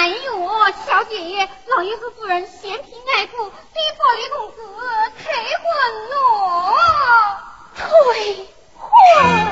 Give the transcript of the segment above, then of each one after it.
哎呦，小姐，老爷和夫人嫌贫爱富，逼迫李公子退婚了。退婚。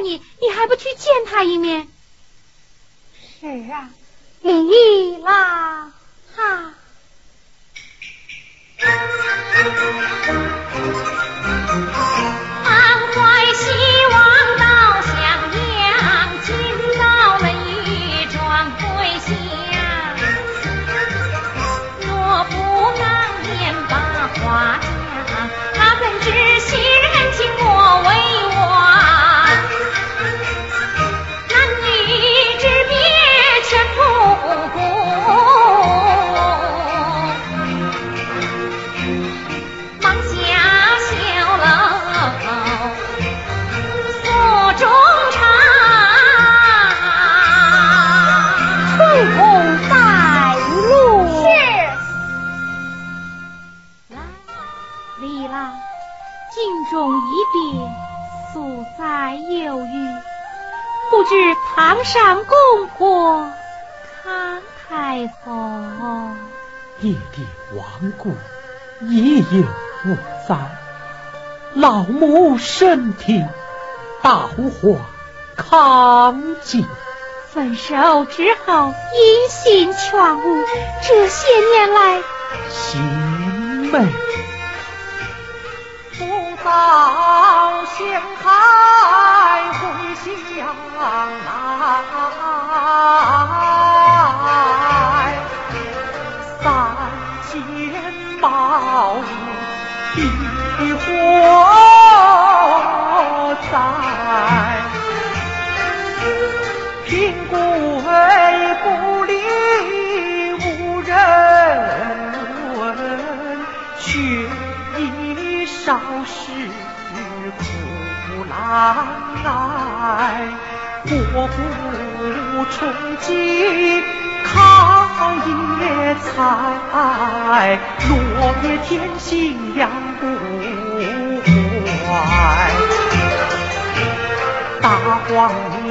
郎，哈。母身体倒化康健，分手之后音信全无，这些年来心美，不早相开回乡来。三千宝物的火少时苦难挨。我不充饥，靠野菜，落叶天心养不坏。大荒年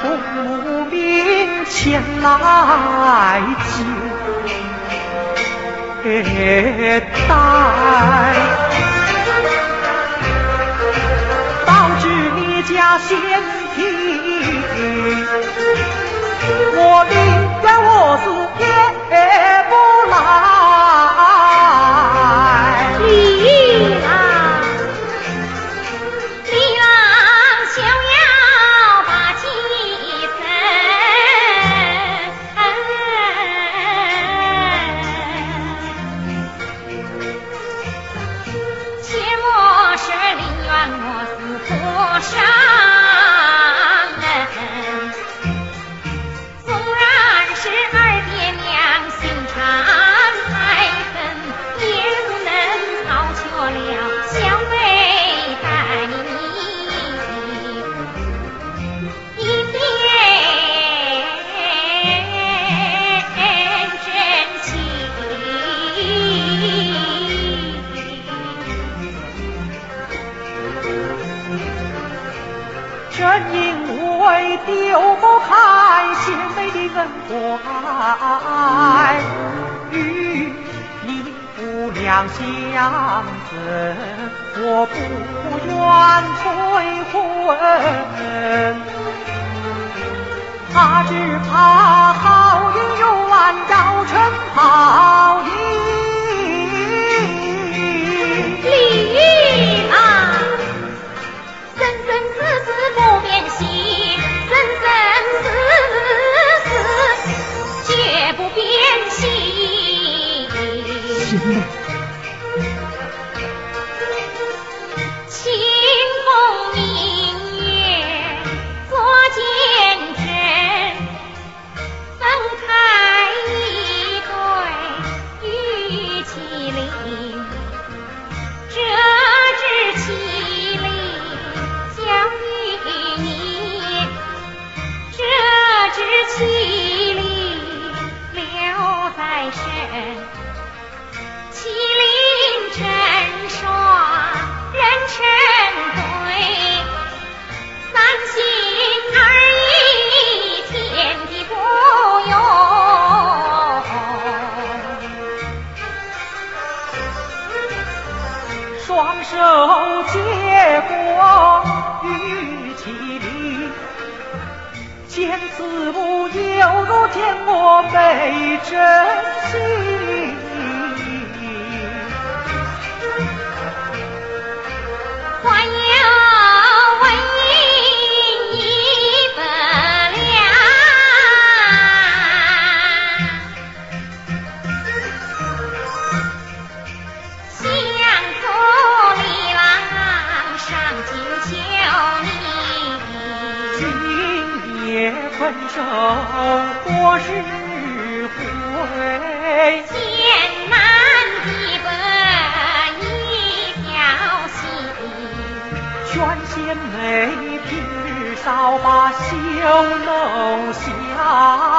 父母命前来接待，导致你家先。我宁愿我死也不来。相思，我不愿催婚，他只怕好姻缘要成好姻。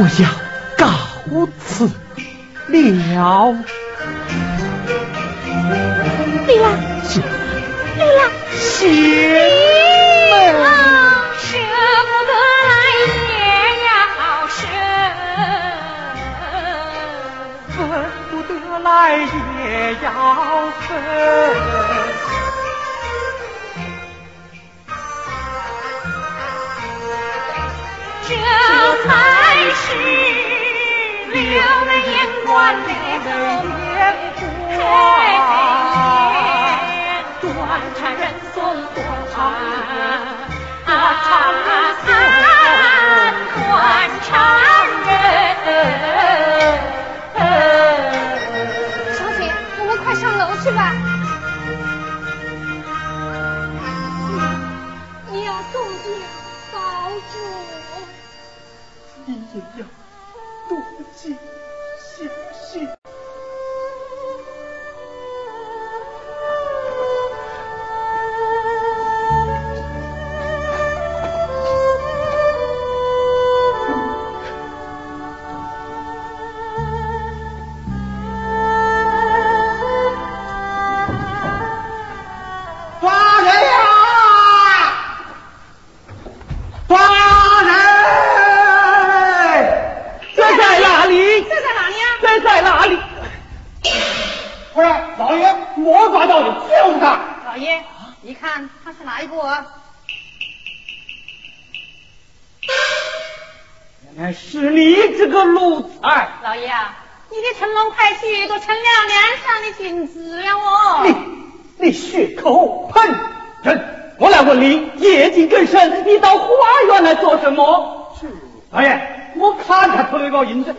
我要告辞了。李郎，是。李郎，谢。来也要分，这才还是留人眼观的眼光，断肠人送断肠断肠人送断肠人。是吧？也要多加银子，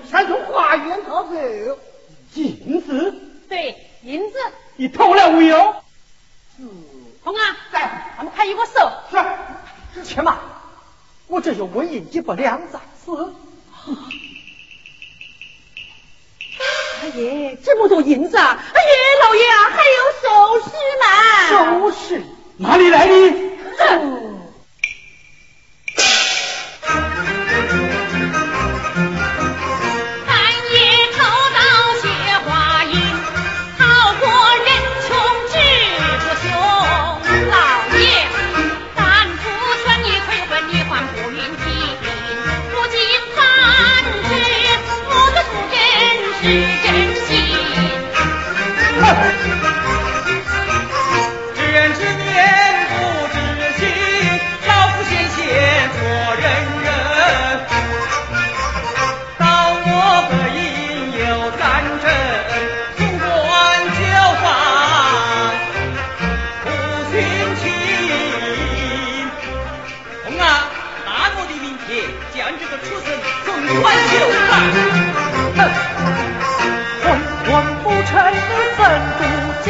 混混不成，你怎不精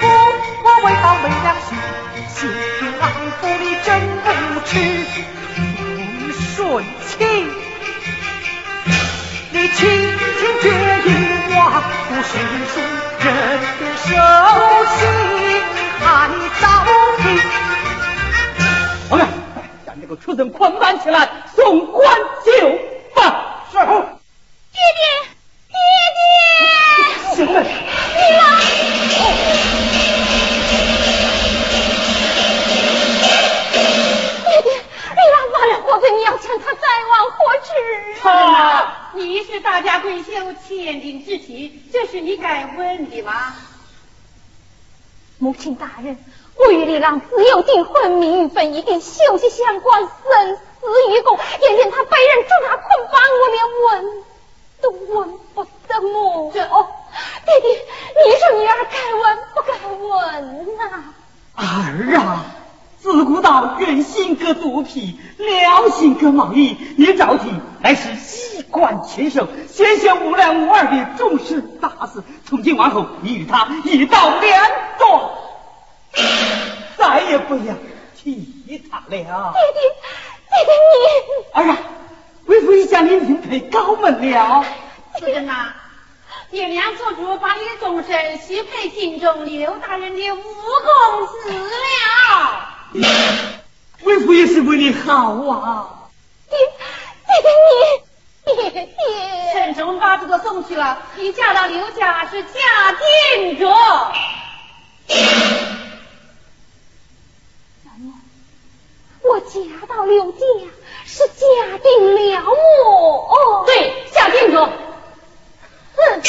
通？我为到没良心，心平浪谷你真不耻。冯顺气，你轻信绝情话，不识书人手心还照平。王元，将这个畜生捆绑起来。一定休息相关，生死与共。眼见他被人捉拿捆绑，我连问都问不得么？这哦，弟弟，你说女儿该问不该问呐？儿啊！自古道人心隔肚皮，良心隔毛衣。你着急乃是衣冠禽兽，先贤无量无二的重视大事。从今往后，你与他一刀两断，再也不要提他了。弟弟，弟弟你儿啊，为父已将你另配高门了。夫人呐，爹娘做主把你的终身许配京中刘大人的五公子了。为父也是为你好啊！爹，爹爹你，爹爹，陈忠把这个送去了，你嫁到刘家是假定着。什么？我嫁到刘家是嫁定了我？对，下定着。哼！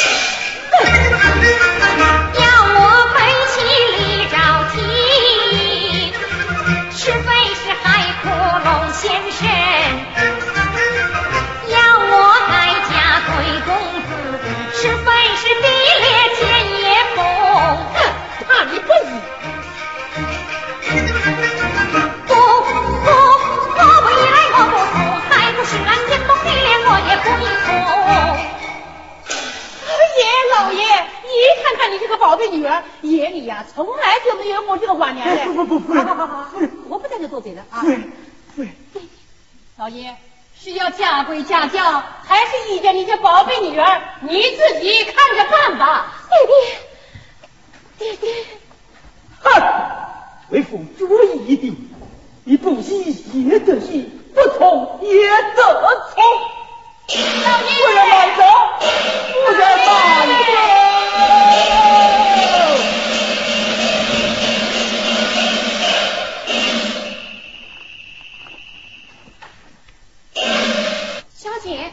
裂我也不依从。爷老爷，你看看你这个宝贝女儿，眼里呀从来就没有我这个晚年的。不不不，好好好好，我不在这多嘴了啊。夫人，老爷是要嫁归嫁教，还是依着你这宝贝女儿，你自己看着办吧。爹爹，爹爹，哼，为父主意已定，你不依也得依，不从也得从。老爷，夫人慢走，夫人慢走。小姐，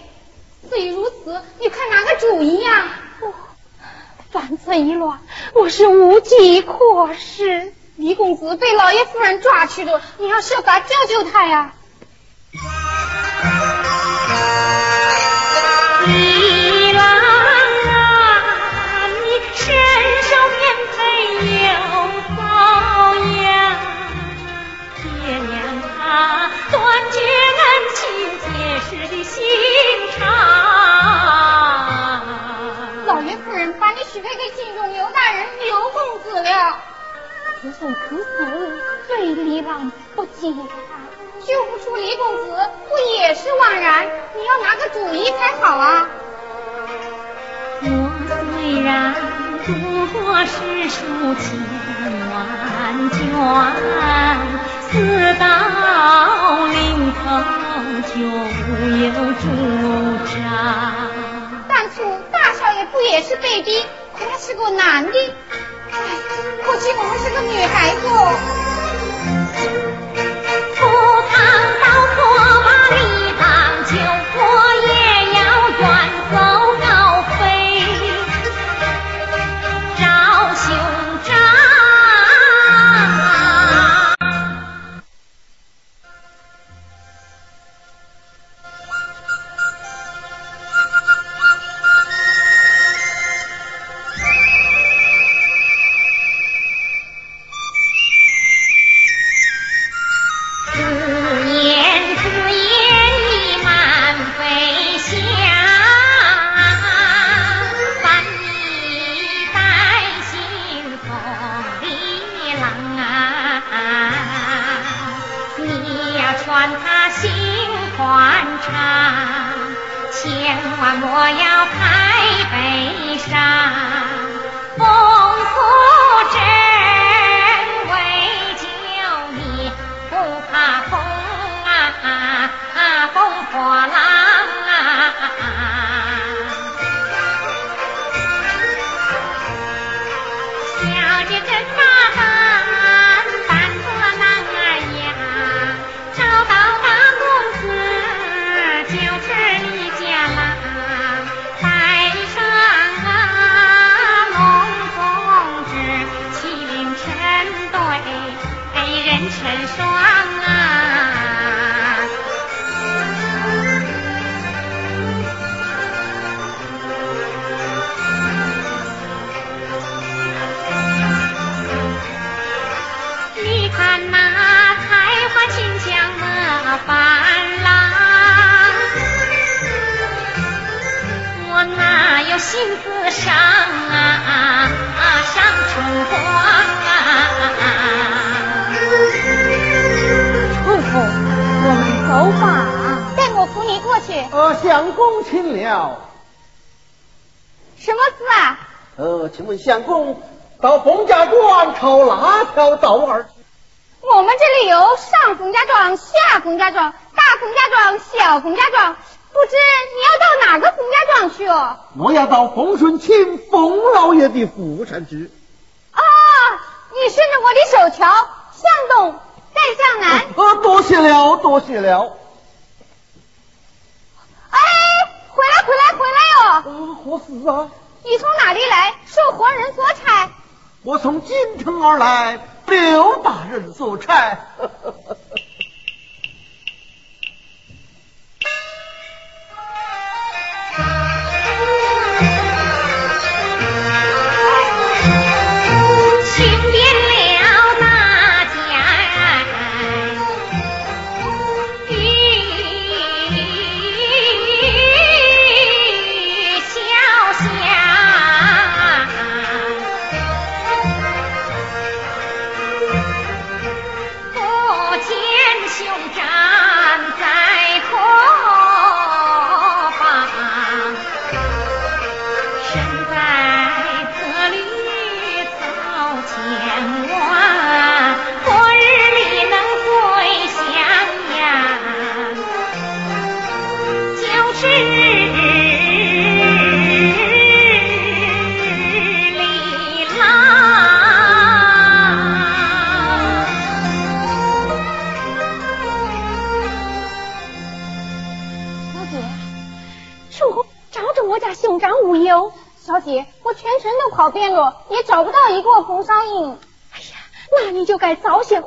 虽如此，你看哪个主意呀？哦，犯罪一乱，我是无计可施。李公子被老爷夫人抓去了，你要设法救救他呀！李郎啊，你身受免配有遭殃，爹娘他断绝恩情结识的心肠。老爷夫人把你许配给京中刘大人刘公子了。就算此事对李郎不敬啊，救不出李公子，不也是枉然？你要拿个主意才好啊！我虽然不过是书千万卷，死到临头就无有主张。当初大少爷不也是被逼，可他是个男的。哎，可惜我们是个女孩子。赴汤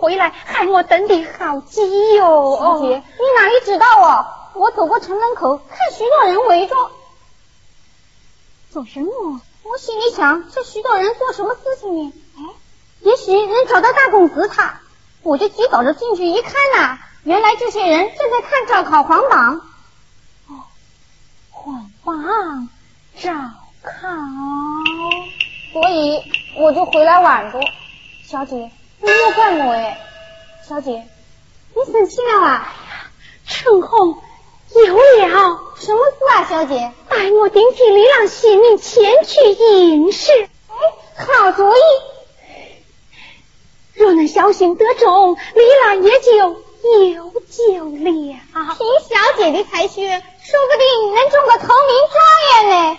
回来，害我等的好急哟。小姐，你哪里知道啊？我走过城门口，看许多人围着，做什么？我心里想，这许多人做什么事情呢？哎，也许能找到大公子他。我就急早着进去一看呐，原来这些人正在看招考皇榜。哦，皇榜，赵。考，所以我就回来晚了。小姐，你莫怪我哎。小姐，你生气了啊？哎呀，春红有了，什么事啊？小姐，待我顶替李郎性命前去应试。哎，好主意。若能小心得中，李郎也就有救了。凭小姐的才学，说不定能中个头名状元呢。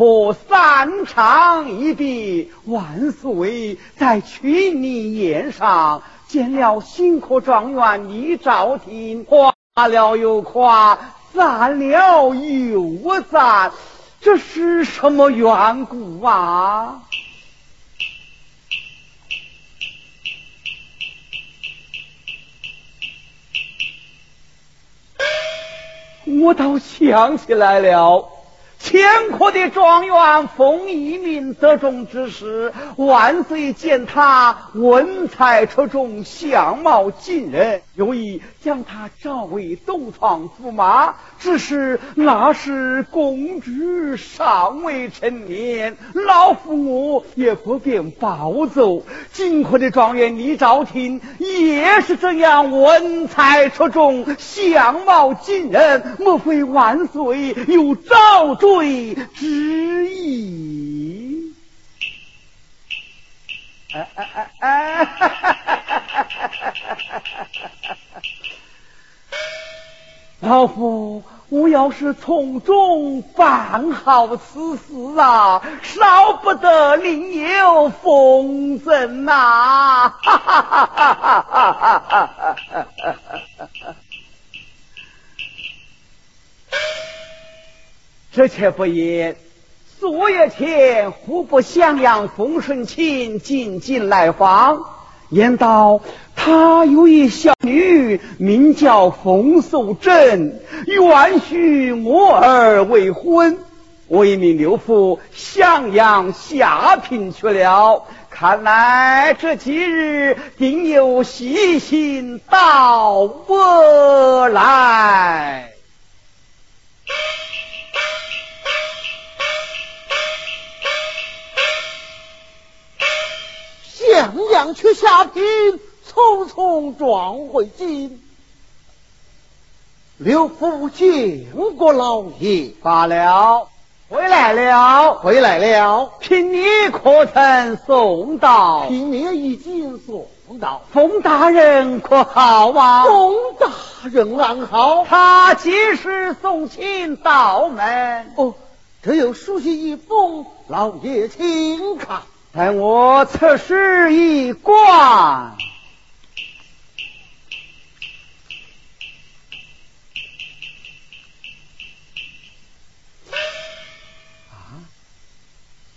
可三长一别，万岁在群里宴上见了新科状元李兆廷，夸了又夸，赞了又赞，这是什么缘故啊？我倒想起来了。前科的状元冯一鸣得中之时，万岁见他文采出众，相貌惊人，有意将他召为东床驸马。只是那时公主尚未成年，老夫我也不便暴走。金科的状元李兆廷也是这样，文采出众，相貌惊人，莫非万岁有招赘？对之意，哎哎哎哎！老夫我要是从中办好此事啊，少不得另有风声呐！哈哈哈哈哈哈哈哈哈哈！这却不言，昨夜前户部襄阳冯顺卿进京来访，言道他有一小女，名叫冯素贞，愿许我儿未婚。我一命六府襄阳下聘去了，看来这几日定有喜信到我来。去下聘，匆匆转回京。刘福见过老爷罢了，回来了，回来了。聘礼可曾送到？聘礼已经送到。冯大人可好啊？冯大人安好。他及时送亲到门？哦，这有书信一封，老爷请看。待我测试一观。啊，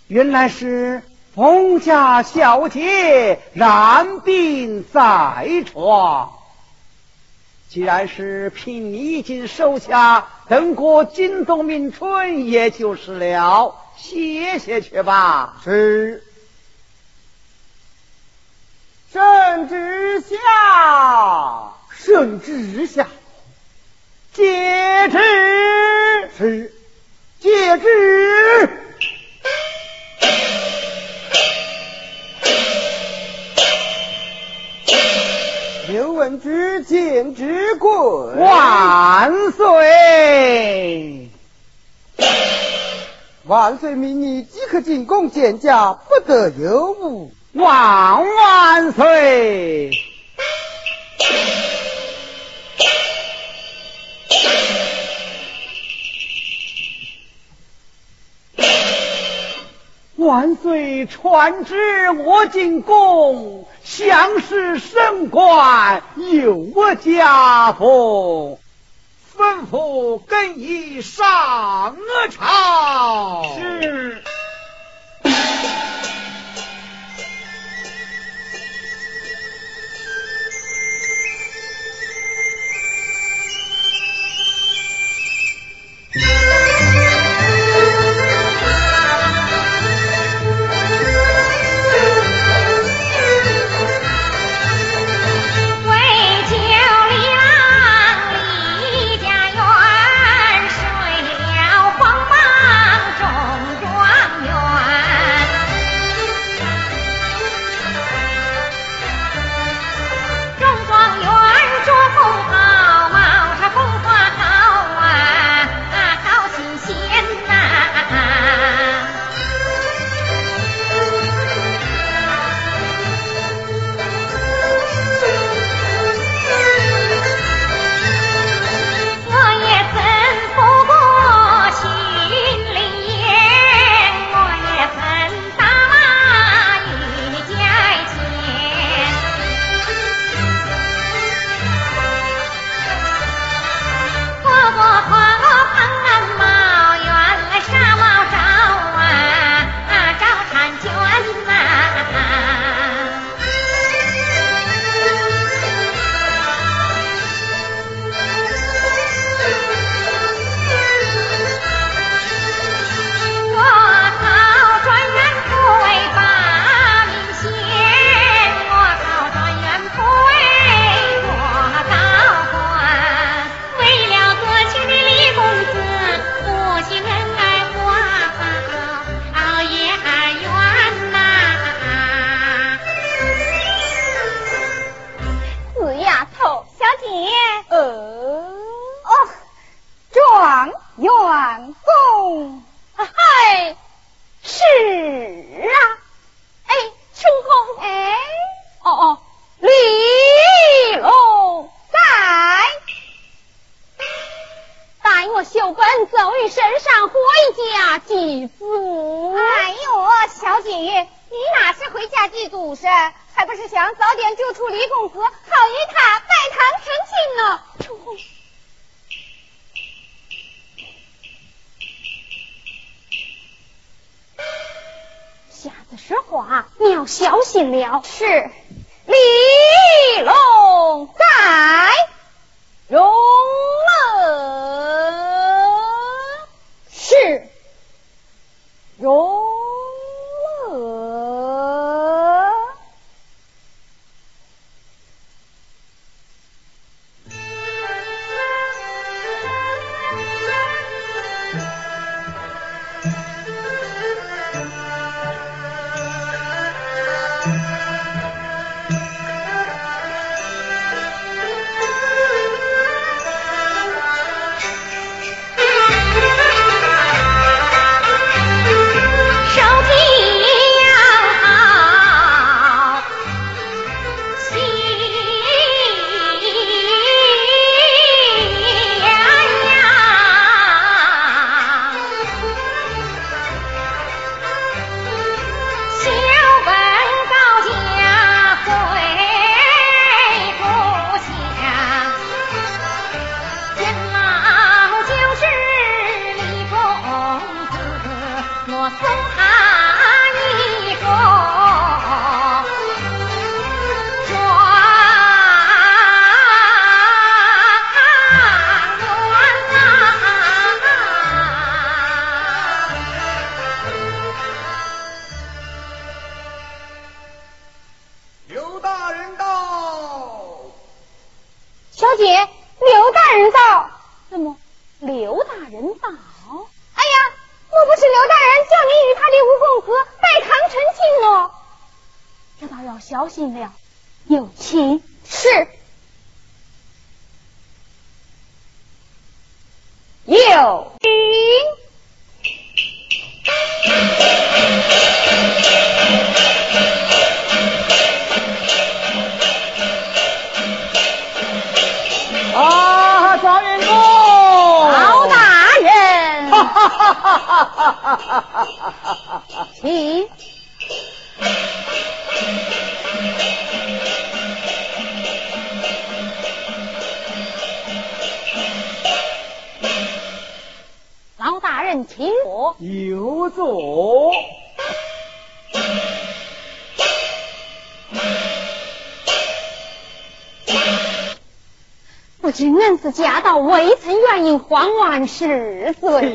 原来是冯家小姐染病在床。既然是凭你已经收下，等过金冬明春也就是了。歇歇去吧。是。圣旨下，圣旨下，接旨是接旨。刘文之见之贵，万岁！万岁命你即刻进宫见驾，不得有误。万万岁！万岁传旨，我进宫，相视升官，有我家风，吩咐更衣上朝。是。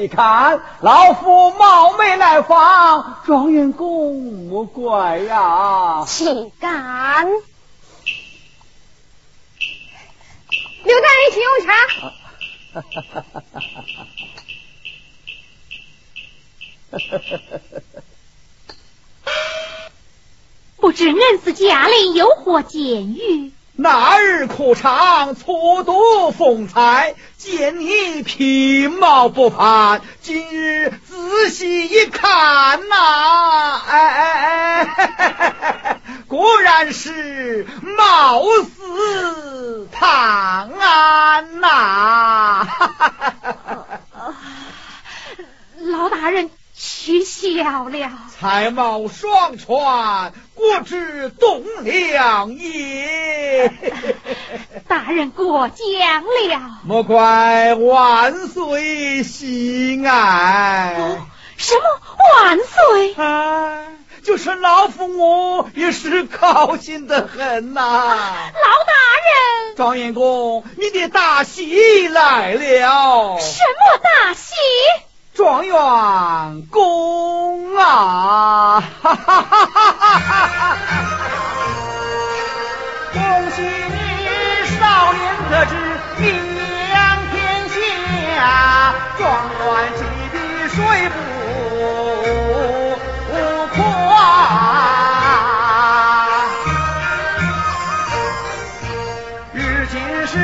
看老夫冒昧来访，状元公莫怪呀。岂敢！刘大人，请用茶。不知恩师家里有何见遇？那日苦尝粗毒风采，见你品貌不凡，今日仔细一看呐，哎哎哎，果然是貌似唐安呐！老大人。取笑了，才貌双全，国之栋梁也。大人过奖了，莫怪万岁喜爱。什么万岁？啊，就是老父母也是高兴的很呐。老大人，状元公，你的大喜来了。什么大喜？状元公啊，哈哈哈哈哈！恭喜你少年得志，名扬天下，状元及第谁不夸？如今是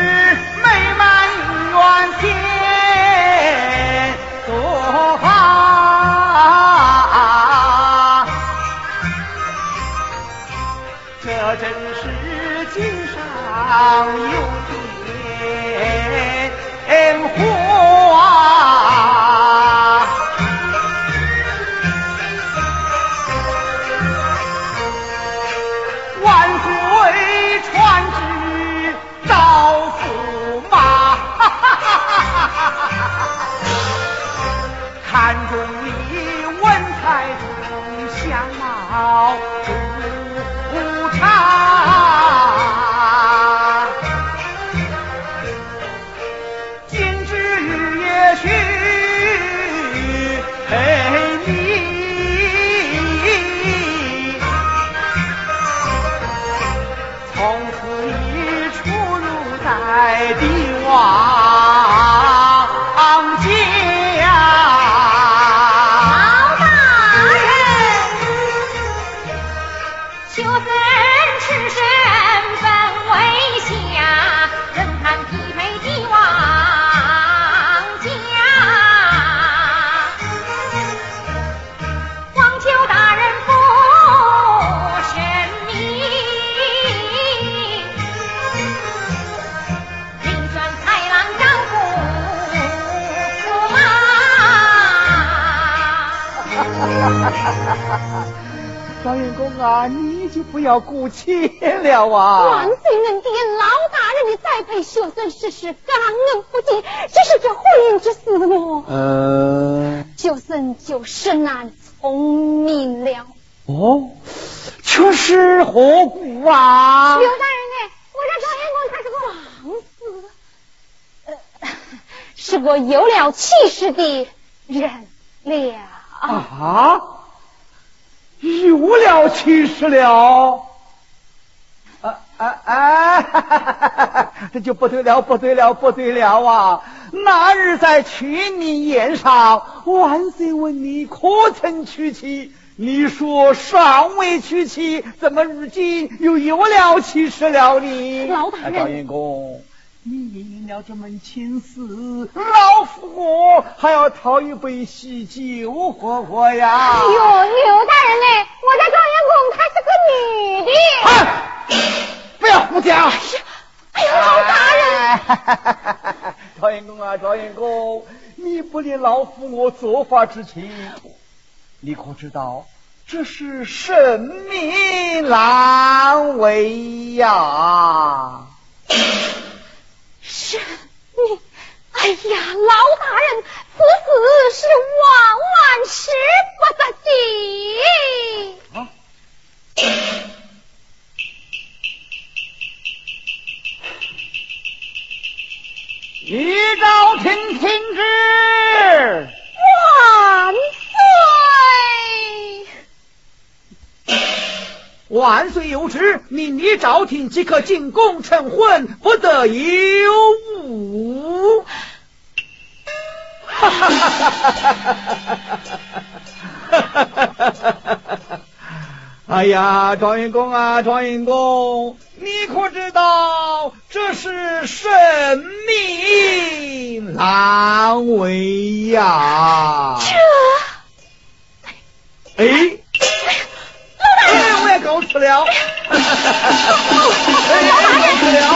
美满姻缘天天。有要顾钱了啊！万岁恩典，老大人的栽培，学孙实是感恩不尽。只是这婚姻之事，我呃，学生就是难聪明了。哦，却是何故啊？刘大人呢？我这赵员公他是个浪子，呃，是个有了气势的人了。啊！有了气势了！啊啊啊！这就不对了，不对了，不对了啊！那日在群民宴上，万岁问你可曾娶妻，你说尚未娶妻，怎么如今又有了气势了呢？老大人，赵员公。你应了这门亲事，老夫我还要讨一杯喜酒喝喝呀！哎呦，牛大人呢？我家状元公她是个女的。啊！不要胡讲！哎呦，老大人！赵员公啊，赵员公，你不理老夫我做法之情，你可知道这是神明难为呀？是你，哎呀，老大人，此事是万万使不得的。一朝廷听之，万岁。万岁有旨，命你朝廷即可进宫成婚，不得有误。哈哈哈哈哈哈！哎呀，状元公啊，状元公，你可知道这是神明难为呀？这，哎。哎，我也够吃了。哎，够吃了，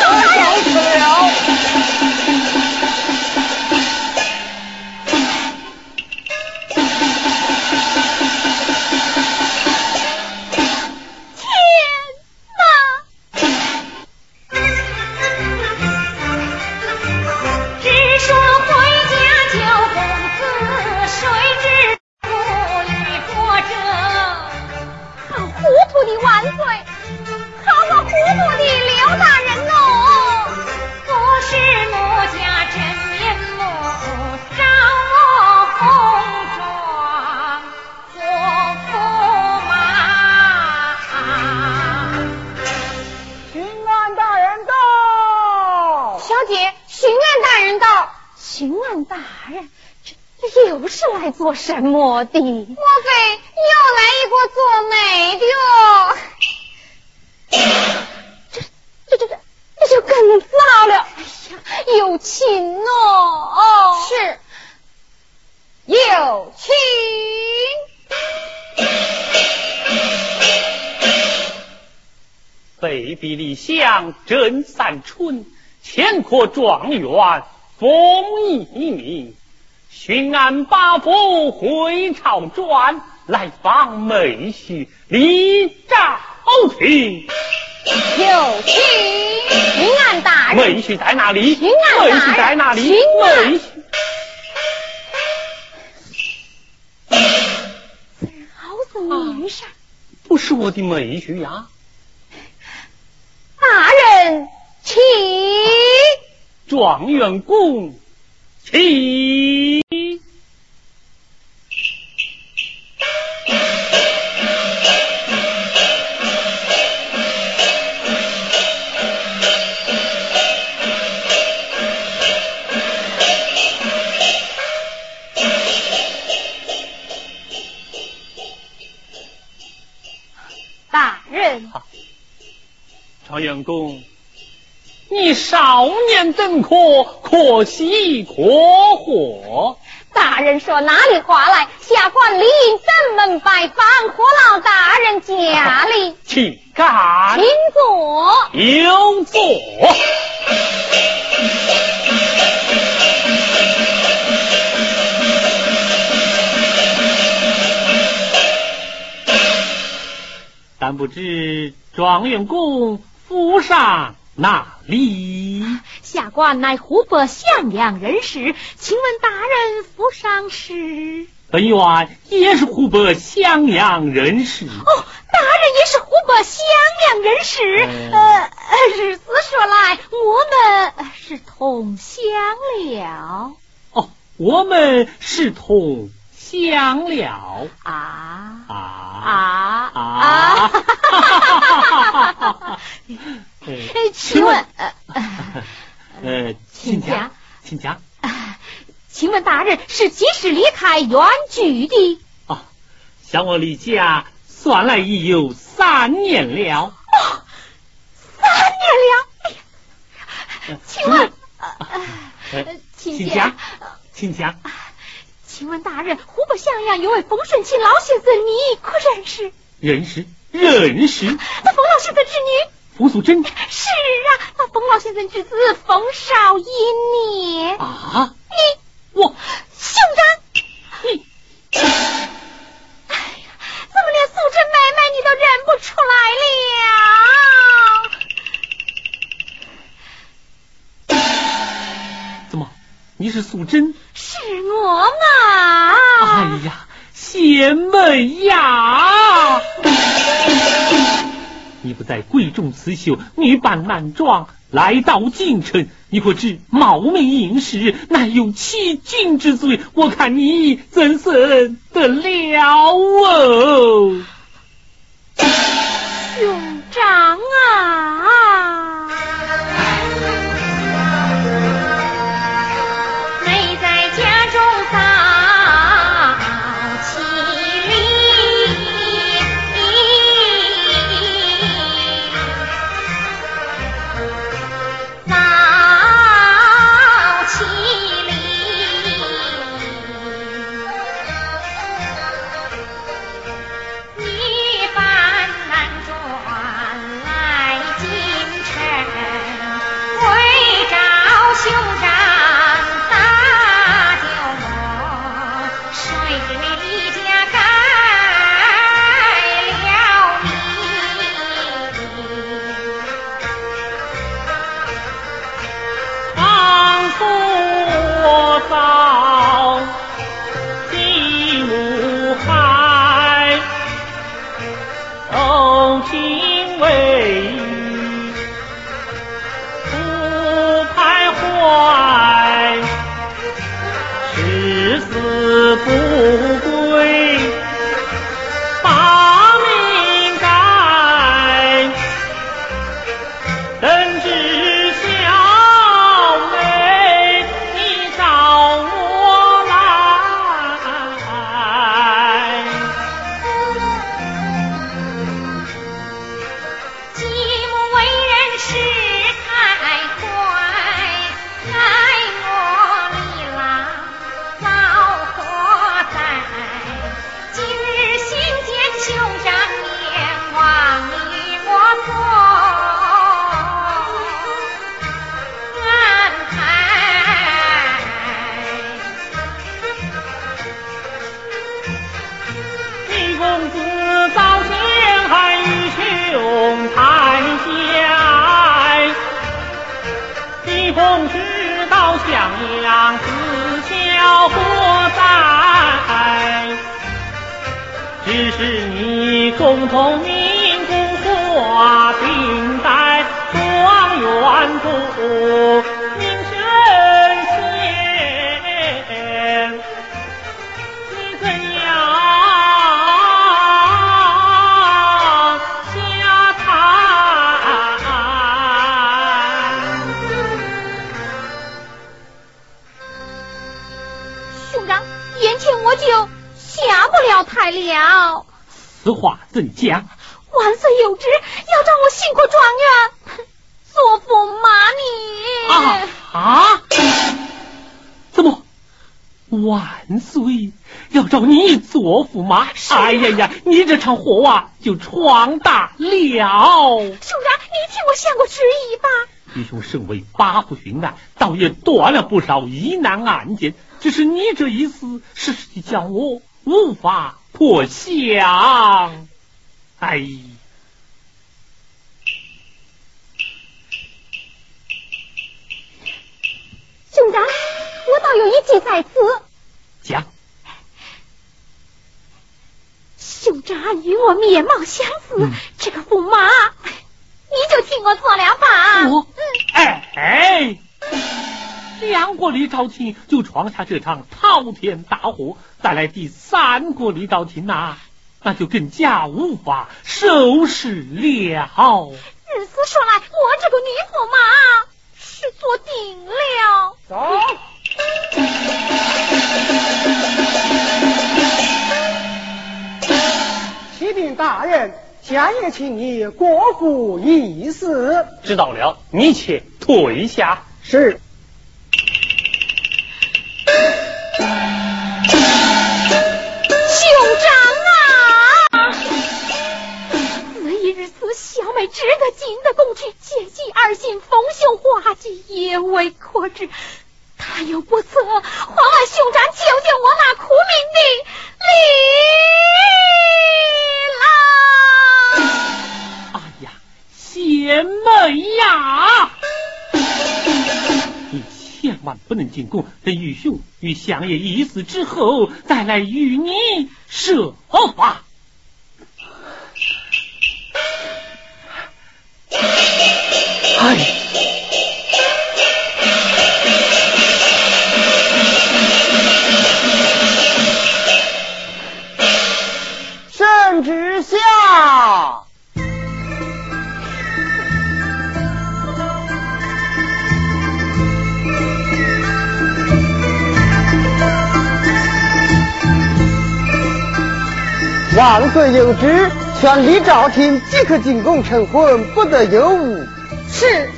够吃了。状元封一名。巡按八府回朝转，来访妹婿李兆廷。有请巡按大人。妹婿在哪里？巡按妹婿在哪里？巡按。妹婿。是你遇上？不是我的妹婿呀。大人，请。状元公，请。状元公，你少年怎可，可喜可贺。大人说哪里话来？下官理应登门拜访，何老大人家里。请干，请坐。有座。但不知状元公。府上哪里？下官乃湖北襄阳人士，请问大人府上是？本院也是湖北襄阳人士。哦，大人也是湖北襄阳人士。呃，日子说来，我们是同乡了。哦，我们是同。乡了啊啊啊啊！请问呃呃，请讲，请讲。请问大人是几时离开原居的？哦，想我离家算来已有三年了。哦，三年了。请问，请讲，请讲。请问大人，湖北襄阳有位冯顺清老先生，你可认识？认识，认识。那冯老先生之女冯素贞？是啊，那冯老先生之子冯少英你？啊，你我兄长，你，哎呀，怎么连素贞妹妹你都认不出来了？怎么，你是素贞？在贵重刺绣，女扮男装，来到京城，你可知冒昧应试，乃有欺君之罪？我看你怎审得了哦？兄长啊！哎呀呀，你这场祸啊，就闯大了。兄长，你替我想过主意吧。弟兄身为八府巡案，倒也断了不少疑难案件。只是你这一死，实是叫我无法。破相，哎，兄长，我倒有一计在此。讲，兄长与我面貌相似，这个驸马，你就替我做了吧。我，哎哎。两国李朝廷就闯下这场滔天大祸，再来第三国李朝廷呐，那就更加无法收拾了。如此说来，我这个女驸马是做定了。走。启禀大人，下夜请你过府议事。知道了，你且退下。是。小妹只得进得宫去，借机二信风雄花季，也未可知。他又不测，还望兄长救救我那苦命的李郎。哎呀，贤妹呀，你千万不能进宫，等玉兄与相爷一死之后，再来与你设法。哎，圣旨下，万岁有旨，全力朝廷即刻进宫成婚，不得有误。是，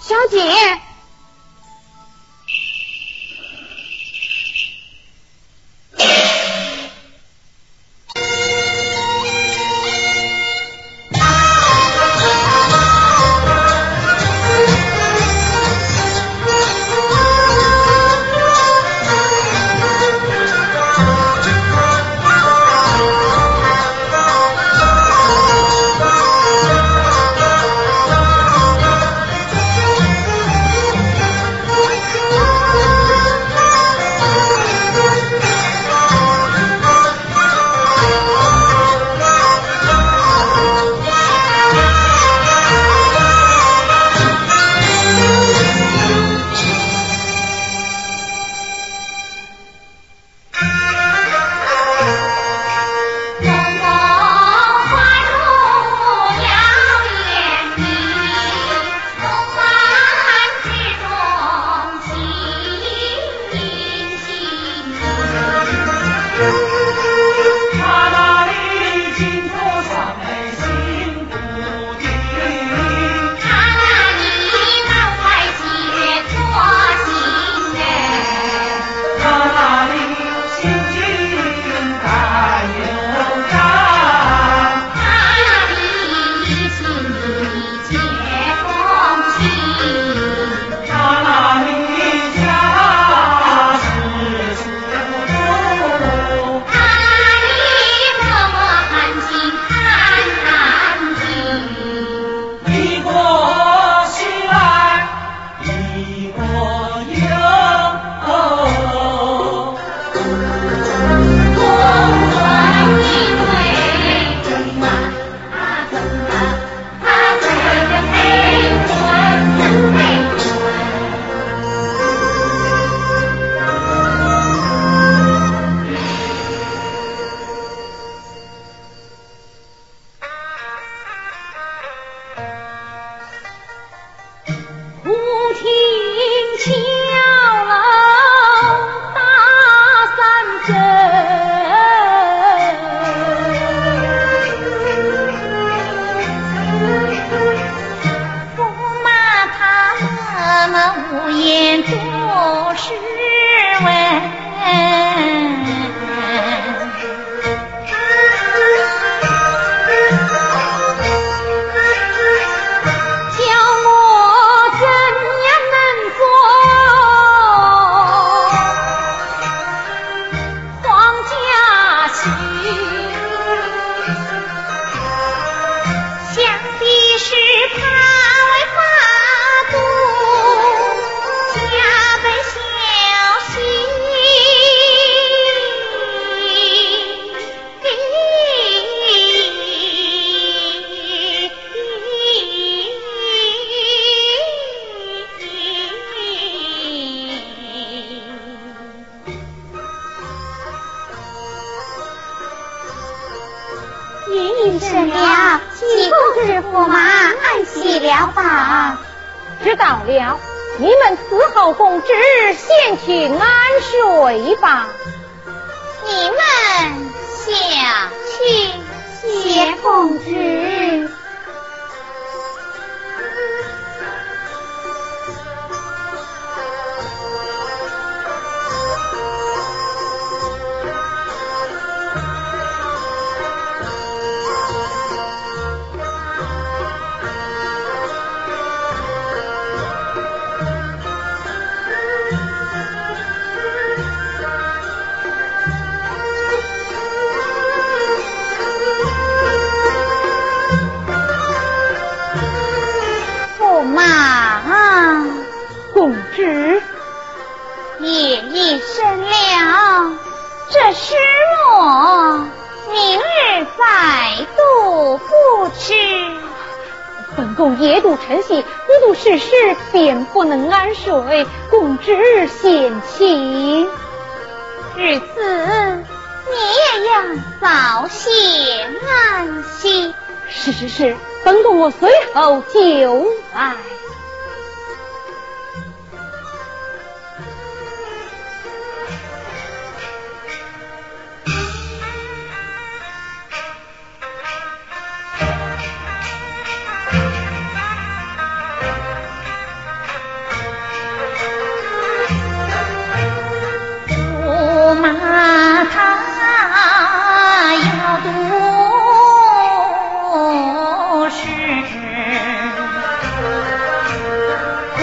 小姐。云一声娘济公之驸马安息了吧知道了。你们伺候公主先去安睡吧。你们想去谢公主共夜度晨曦，不度世事，便不能安睡。共知险情，日子你也要早些安息。是是是，等我随后就来。